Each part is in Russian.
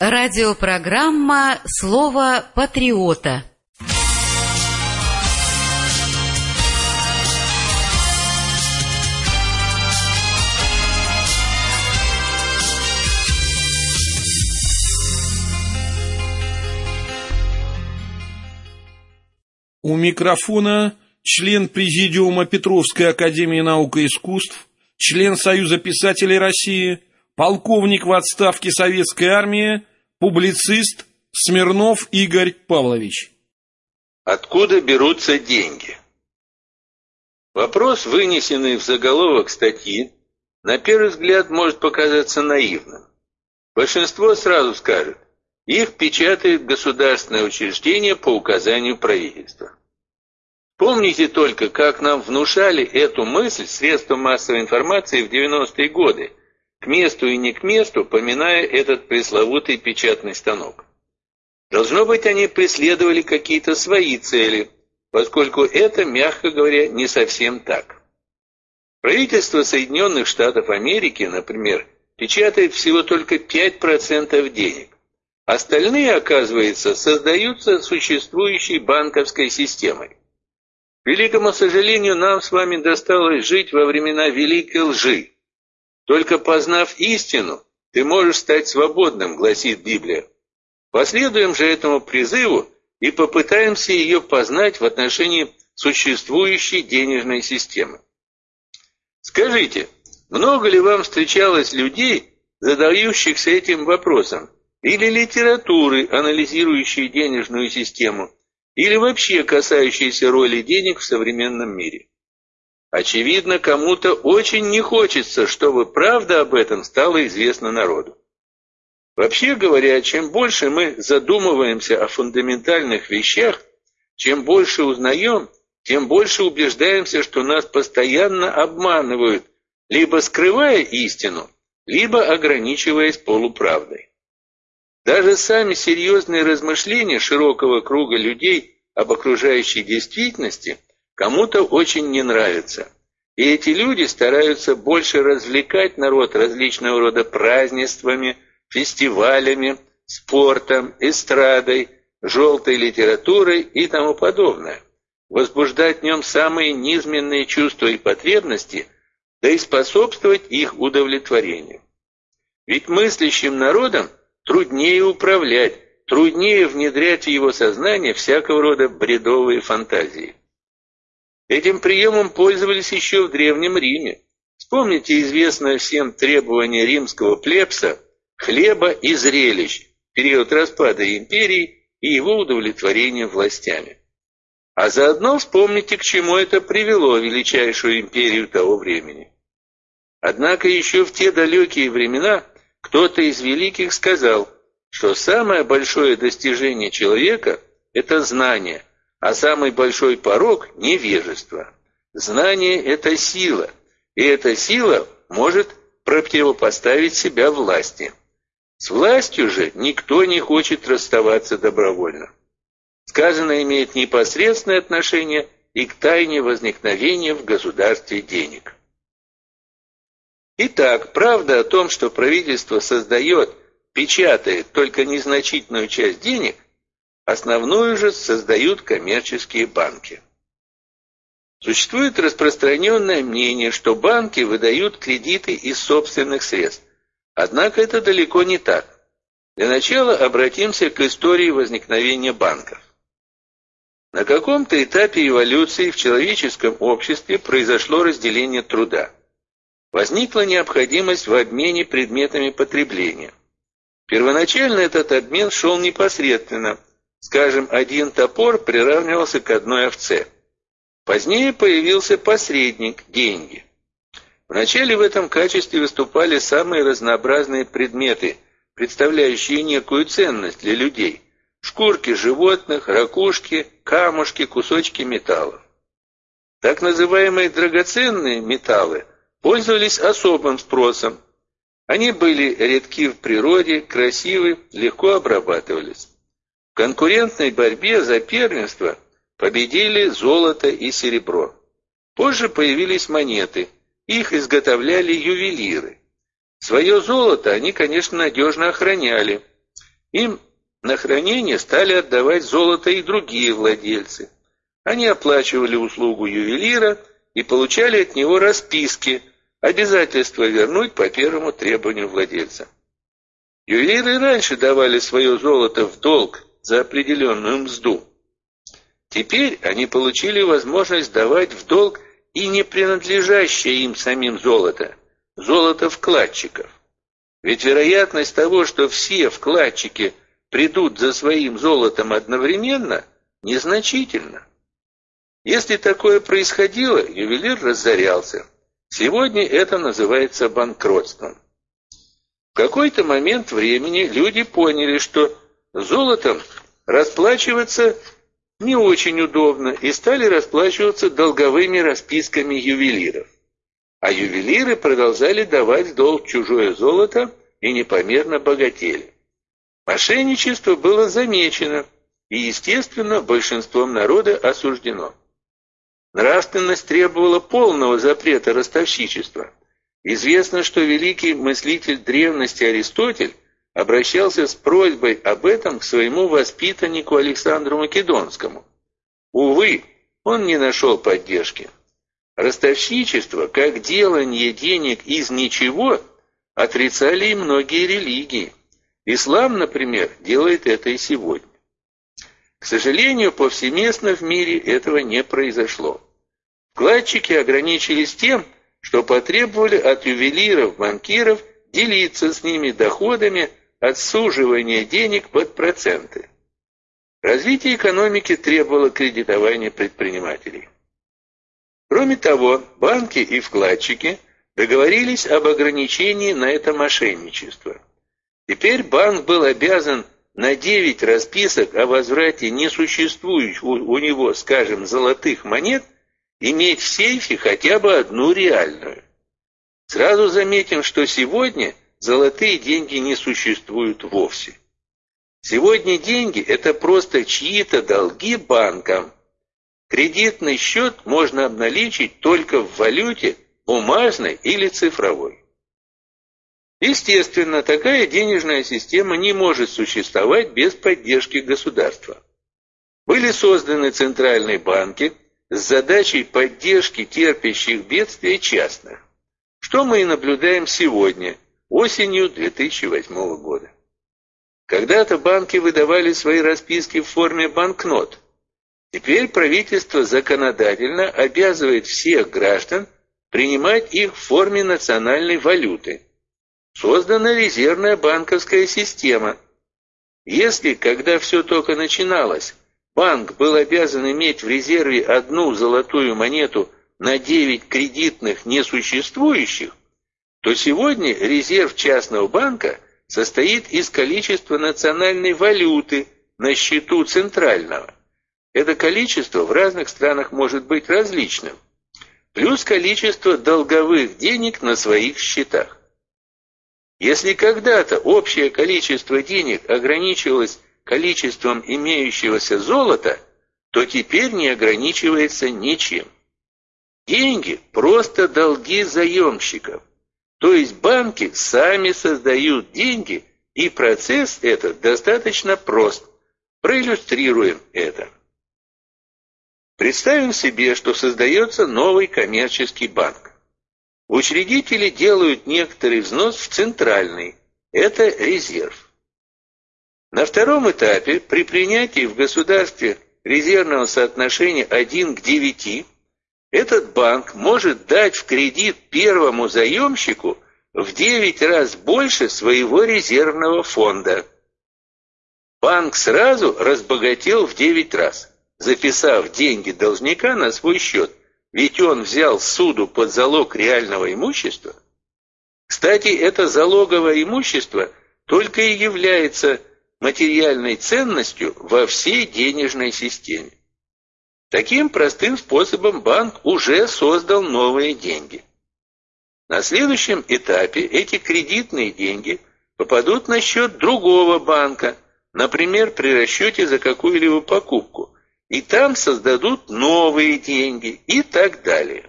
Радиопрограмма «Слово патриота». У микрофона член Президиума Петровской Академии Наук и Искусств, член Союза писателей России, полковник в отставке Советской Армии, публицист Смирнов Игорь Павлович. Откуда берутся деньги? Вопрос, вынесенный в заголовок статьи, на первый взгляд может показаться наивным. Большинство сразу скажет, их печатает государственное учреждение по указанию правительства. Помните только, как нам внушали эту мысль средства массовой информации в 90-е годы, к месту и не к месту, поминая этот пресловутый печатный станок. Должно быть, они преследовали какие-то свои цели, поскольку это, мягко говоря, не совсем так. Правительство Соединенных Штатов Америки, например, печатает всего только 5% денег. Остальные, оказывается, создаются существующей банковской системой. К великому сожалению, нам с вами досталось жить во времена великой лжи. Только познав истину, ты можешь стать свободным, гласит Библия. Последуем же этому призыву и попытаемся ее познать в отношении существующей денежной системы. Скажите, много ли вам встречалось людей, задающихся этим вопросом, или литературы, анализирующей денежную систему, или вообще касающиеся роли денег в современном мире. Очевидно, кому-то очень не хочется, чтобы правда об этом стала известна народу. Вообще говоря, чем больше мы задумываемся о фундаментальных вещах, чем больше узнаем, тем больше убеждаемся, что нас постоянно обманывают, либо скрывая истину, либо ограничиваясь полуправдой. Даже сами серьезные размышления широкого круга людей об окружающей действительности кому-то очень не нравятся. И эти люди стараются больше развлекать народ различного рода празднествами, фестивалями, спортом, эстрадой, желтой литературой и тому подобное. Возбуждать в нем самые низменные чувства и потребности, да и способствовать их удовлетворению. Ведь мыслящим народом труднее управлять, труднее внедрять в его сознание всякого рода бредовые фантазии. Этим приемом пользовались еще в Древнем Риме. Вспомните известное всем требование римского плебса хлеба и зрелищ период распада империи и его удовлетворения властями. А заодно вспомните, к чему это привело величайшую империю того времени. Однако еще в те далекие времена кто-то из великих сказал, что самое большое достижение человека – это знание, а самый большой порог – невежество. Знание – это сила, и эта сила может противопоставить себя власти. С властью же никто не хочет расставаться добровольно. Сказанное имеет непосредственное отношение и к тайне возникновения в государстве денег. Итак, правда о том, что правительство создает, печатает только незначительную часть денег, основную же создают коммерческие банки. Существует распространенное мнение, что банки выдают кредиты из собственных средств. Однако это далеко не так. Для начала обратимся к истории возникновения банков. На каком-то этапе эволюции в человеческом обществе произошло разделение труда возникла необходимость в обмене предметами потребления. Первоначально этот обмен шел непосредственно. Скажем, один топор приравнивался к одной овце. Позднее появился посредник – деньги. Вначале в этом качестве выступали самые разнообразные предметы, представляющие некую ценность для людей. Шкурки животных, ракушки, камушки, кусочки металлов. Так называемые драгоценные металлы – пользовались особым спросом. Они были редки в природе, красивы, легко обрабатывались. Конкурентной борьбе за первенство победили золото и серебро. Позже появились монеты, их изготовляли ювелиры. Свое золото они, конечно, надежно охраняли. Им на хранение стали отдавать золото и другие владельцы. Они оплачивали услугу ювелира и получали от него расписки, обязательство вернуть по первому требованию владельца. Ювелиры раньше давали свое золото в долг за определенную мзду. Теперь они получили возможность давать в долг и не принадлежащее им самим золото, золото вкладчиков. Ведь вероятность того, что все вкладчики придут за своим золотом одновременно, незначительна. Если такое происходило, ювелир разорялся. Сегодня это называется банкротством. В какой-то момент времени люди поняли, что золотом расплачиваться не очень удобно и стали расплачиваться долговыми расписками ювелиров. А ювелиры продолжали давать долг чужое золото и непомерно богатели. Мошенничество было замечено и, естественно, большинством народа осуждено. Нравственность требовала полного запрета ростовщичества. Известно, что великий мыслитель древности Аристотель обращался с просьбой об этом к своему воспитаннику Александру Македонскому. Увы, он не нашел поддержки. Ростовщичество, как делание денег из ничего, отрицали и многие религии. Ислам, например, делает это и сегодня. К сожалению, повсеместно в мире этого не произошло. Вкладчики ограничились тем, что потребовали от ювелиров, банкиров делиться с ними доходами от суживания денег под проценты. Развитие экономики требовало кредитования предпринимателей. Кроме того, банки и вкладчики договорились об ограничении на это мошенничество. Теперь банк был обязан на 9 расписок о возврате несуществующих у него, скажем, золотых монет иметь в сейфе хотя бы одну реальную. Сразу заметим, что сегодня золотые деньги не существуют вовсе. Сегодня деньги – это просто чьи-то долги банкам. Кредитный счет можно обналичить только в валюте, бумажной или цифровой. Естественно, такая денежная система не может существовать без поддержки государства. Были созданы центральные банки с задачей поддержки терпящих бедствия частных, что мы и наблюдаем сегодня, осенью 2008 года. Когда-то банки выдавали свои расписки в форме банкнот. Теперь правительство законодательно обязывает всех граждан принимать их в форме национальной валюты – Создана резервная банковская система. Если, когда все только начиналось, банк был обязан иметь в резерве одну золотую монету на 9 кредитных несуществующих, то сегодня резерв частного банка состоит из количества национальной валюты на счету центрального. Это количество в разных странах может быть различным, плюс количество долговых денег на своих счетах. Если когда-то общее количество денег ограничивалось количеством имеющегося золота, то теперь не ограничивается ничем. Деньги – просто долги заемщиков. То есть банки сами создают деньги, и процесс этот достаточно прост. Проиллюстрируем это. Представим себе, что создается новый коммерческий банк. Учредители делают некоторый взнос в центральный. Это резерв. На втором этапе при принятии в государстве резервного соотношения 1 к 9 этот банк может дать в кредит первому заемщику в 9 раз больше своего резервного фонда. Банк сразу разбогател в 9 раз, записав деньги должника на свой счет – ведь он взял суду под залог реального имущества. Кстати, это залоговое имущество только и является материальной ценностью во всей денежной системе. Таким простым способом банк уже создал новые деньги. На следующем этапе эти кредитные деньги попадут на счет другого банка, например, при расчете за какую-либо покупку, и там создадут новые деньги и так далее.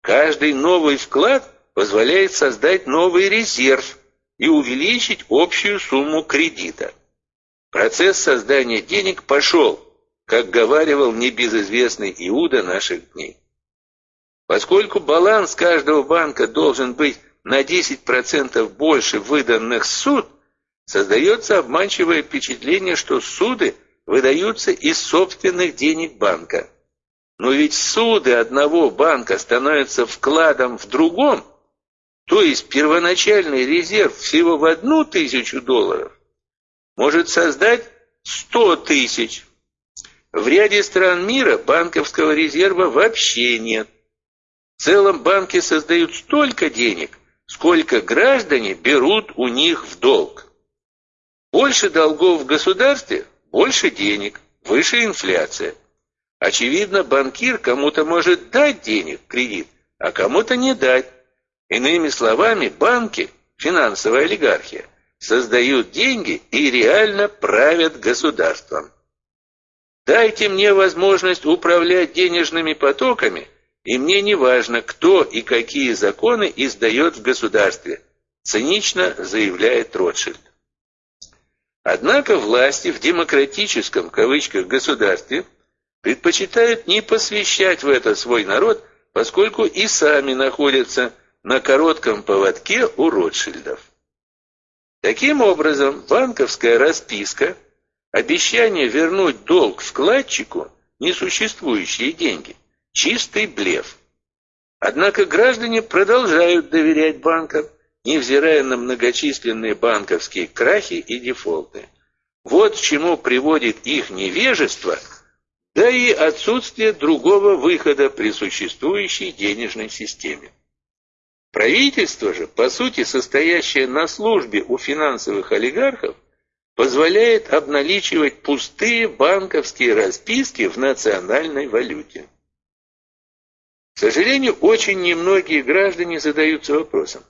Каждый новый вклад позволяет создать новый резерв и увеличить общую сумму кредита. Процесс создания денег пошел, как говаривал небезызвестный Иуда наших дней. Поскольку баланс каждого банка должен быть на 10% больше выданных суд, создается обманчивое впечатление, что суды выдаются из собственных денег банка. Но ведь суды одного банка становятся вкладом в другом, то есть первоначальный резерв всего в одну тысячу долларов может создать 100 тысяч. В ряде стран мира банковского резерва вообще нет. В целом банки создают столько денег, сколько граждане берут у них в долг. Больше долгов в государстве, больше денег, выше инфляция. Очевидно, банкир кому-то может дать денег, кредит, а кому-то не дать. Иными словами, банки, финансовая олигархия, создают деньги и реально правят государством. Дайте мне возможность управлять денежными потоками, и мне не важно, кто и какие законы издает в государстве, цинично заявляет Ротшильд. Однако власти в демократическом, кавычках, государстве предпочитают не посвящать в это свой народ, поскольку и сами находятся на коротком поводке у Ротшильдов. Таким образом, банковская расписка, обещание вернуть долг вкладчику, несуществующие деньги, чистый блеф. Однако граждане продолжают доверять банкам, невзирая на многочисленные банковские крахи и дефолты. Вот к чему приводит их невежество, да и отсутствие другого выхода при существующей денежной системе. Правительство же, по сути состоящее на службе у финансовых олигархов, позволяет обналичивать пустые банковские расписки в национальной валюте. К сожалению, очень немногие граждане задаются вопросом,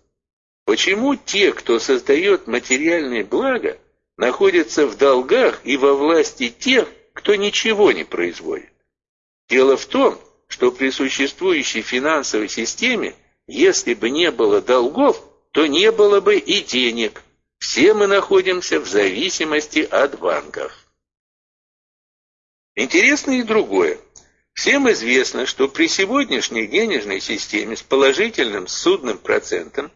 Почему те, кто создает материальные блага, находятся в долгах и во власти тех, кто ничего не производит? Дело в том, что при существующей финансовой системе, если бы не было долгов, то не было бы и денег. Все мы находимся в зависимости от банков. Интересно и другое. Всем известно, что при сегодняшней денежной системе с положительным судным процентом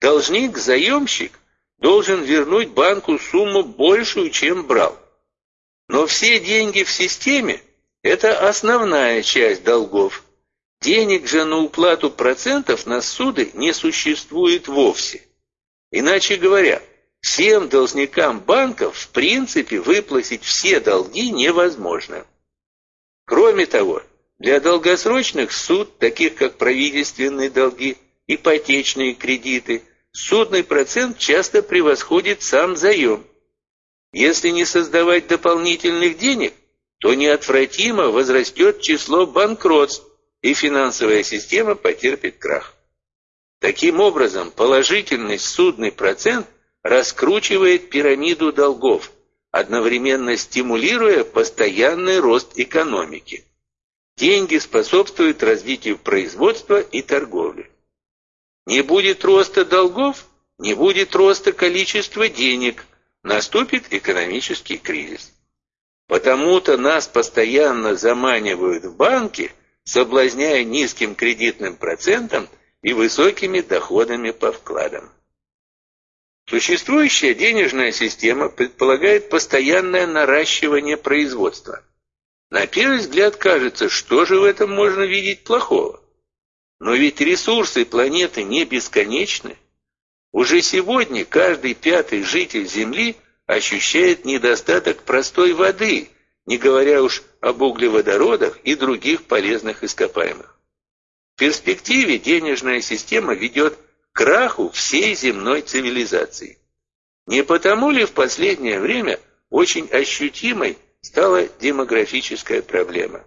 Должник-заемщик должен вернуть банку сумму большую, чем брал. Но все деньги в системе – это основная часть долгов. Денег же на уплату процентов на суды не существует вовсе. Иначе говоря, всем должникам банков в принципе выплатить все долги невозможно. Кроме того, для долгосрочных суд, таких как правительственные долги, ипотечные кредиты – судный процент часто превосходит сам заем. Если не создавать дополнительных денег, то неотвратимо возрастет число банкротств, и финансовая система потерпит крах. Таким образом, положительный судный процент раскручивает пирамиду долгов, одновременно стимулируя постоянный рост экономики. Деньги способствуют развитию производства и торговли. Не будет роста долгов, не будет роста количества денег, наступит экономический кризис. Потому-то нас постоянно заманивают в банки, соблазняя низким кредитным процентом и высокими доходами по вкладам. Существующая денежная система предполагает постоянное наращивание производства. На первый взгляд кажется, что же в этом можно видеть плохого? Но ведь ресурсы планеты не бесконечны. Уже сегодня каждый пятый житель Земли ощущает недостаток простой воды, не говоря уж об углеводородах и других полезных ископаемых. В перспективе денежная система ведет краху всей земной цивилизации. Не потому ли в последнее время очень ощутимой стала демографическая проблема?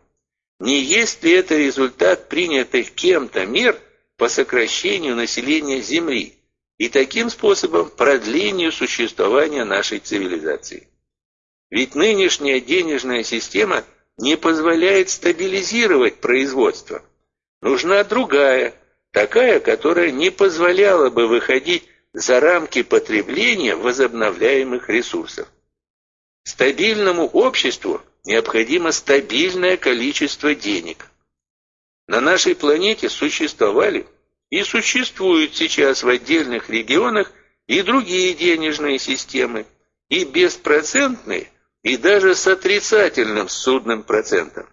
Не есть ли это результат принятых кем-то мер по сокращению населения Земли и таким способом продлению существования нашей цивилизации? Ведь нынешняя денежная система не позволяет стабилизировать производство. Нужна другая, такая, которая не позволяла бы выходить за рамки потребления возобновляемых ресурсов. Стабильному обществу необходимо стабильное количество денег. На нашей планете существовали и существуют сейчас в отдельных регионах и другие денежные системы, и беспроцентные, и даже с отрицательным судным процентом.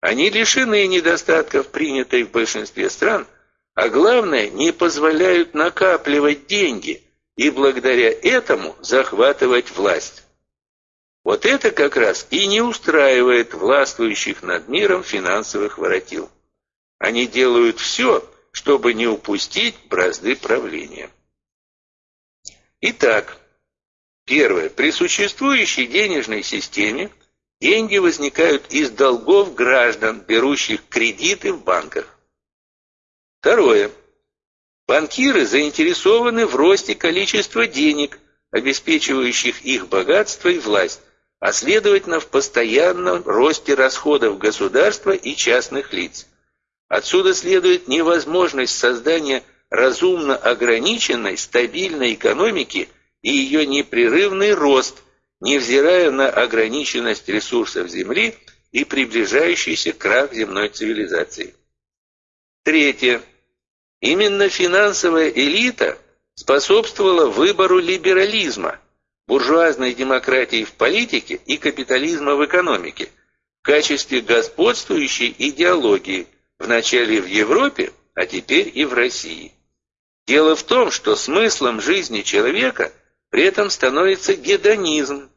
Они лишены недостатков, принятой в большинстве стран, а главное, не позволяют накапливать деньги и благодаря этому захватывать власть. Вот это как раз и не устраивает властвующих над миром финансовых воротил. Они делают все, чтобы не упустить бразды правления. Итак, первое. При существующей денежной системе деньги возникают из долгов граждан, берущих кредиты в банках. Второе. Банкиры заинтересованы в росте количества денег, обеспечивающих их богатство и власть, а следовательно в постоянном росте расходов государства и частных лиц. Отсюда следует невозможность создания разумно ограниченной стабильной экономики и ее непрерывный рост, невзирая на ограниченность ресурсов Земли и приближающийся крах земной цивилизации. Третье. Именно финансовая элита способствовала выбору либерализма – буржуазной демократии в политике и капитализма в экономике в качестве господствующей идеологии вначале в Европе, а теперь и в России. Дело в том, что смыслом жизни человека при этом становится гедонизм,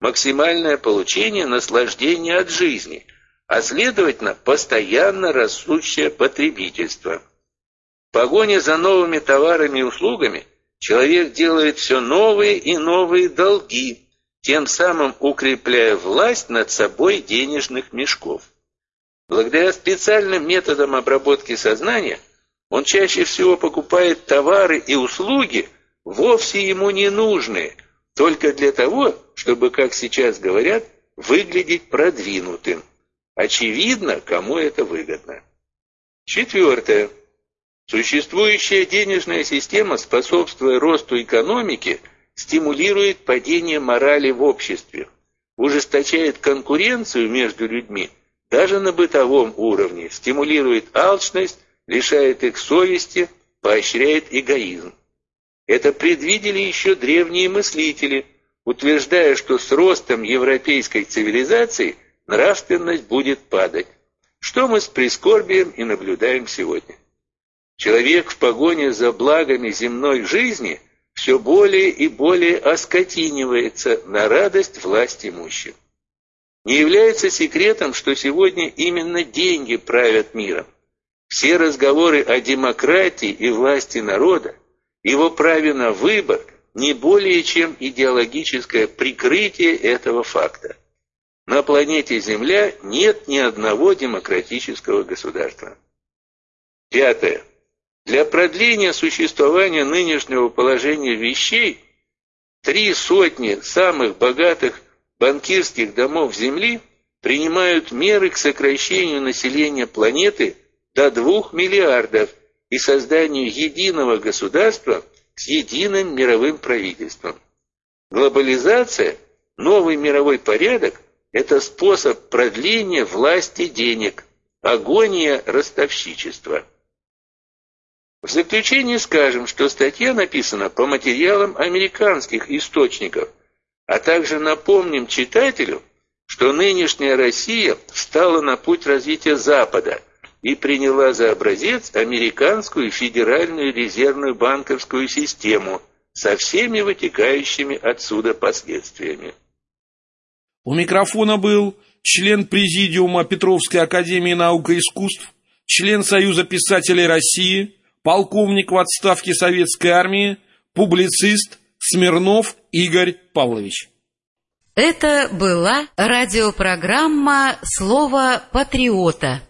максимальное получение наслаждения от жизни, а следовательно постоянно растущее потребительство. Погоня за новыми товарами и услугами – человек делает все новые и новые долги, тем самым укрепляя власть над собой денежных мешков. Благодаря специальным методам обработки сознания он чаще всего покупает товары и услуги, вовсе ему не нужные, только для того, чтобы, как сейчас говорят, выглядеть продвинутым. Очевидно, кому это выгодно. Четвертое. Существующая денежная система, способствуя росту экономики, стимулирует падение морали в обществе, ужесточает конкуренцию между людьми даже на бытовом уровне, стимулирует алчность, лишает их совести, поощряет эгоизм. Это предвидели еще древние мыслители, утверждая, что с ростом европейской цивилизации нравственность будет падать, что мы с прискорбием и наблюдаем сегодня. Человек в погоне за благами земной жизни все более и более оскотинивается на радость власть имущим. Не является секретом, что сегодня именно деньги правят миром. Все разговоры о демократии и власти народа, его праве на выбор не более чем идеологическое прикрытие этого факта. На планете Земля нет ни одного демократического государства. Пятое. Для продления существования нынешнего положения вещей три сотни самых богатых банкирских домов Земли принимают меры к сокращению населения планеты до 2 миллиардов и созданию единого государства с единым мировым правительством. Глобализация, новый мировой порядок – это способ продления власти денег, агония ростовщичества. В заключение скажем, что статья написана по материалам американских источников, а также напомним читателю, что нынешняя Россия встала на путь развития Запада и приняла за образец американскую федеральную резервную банковскую систему со всеми вытекающими отсюда последствиями. У микрофона был член Президиума Петровской Академии Наук и Искусств, член Союза писателей России – полковник в отставке советской армии, публицист Смирнов Игорь Павлович. Это была радиопрограмма «Слово патриота».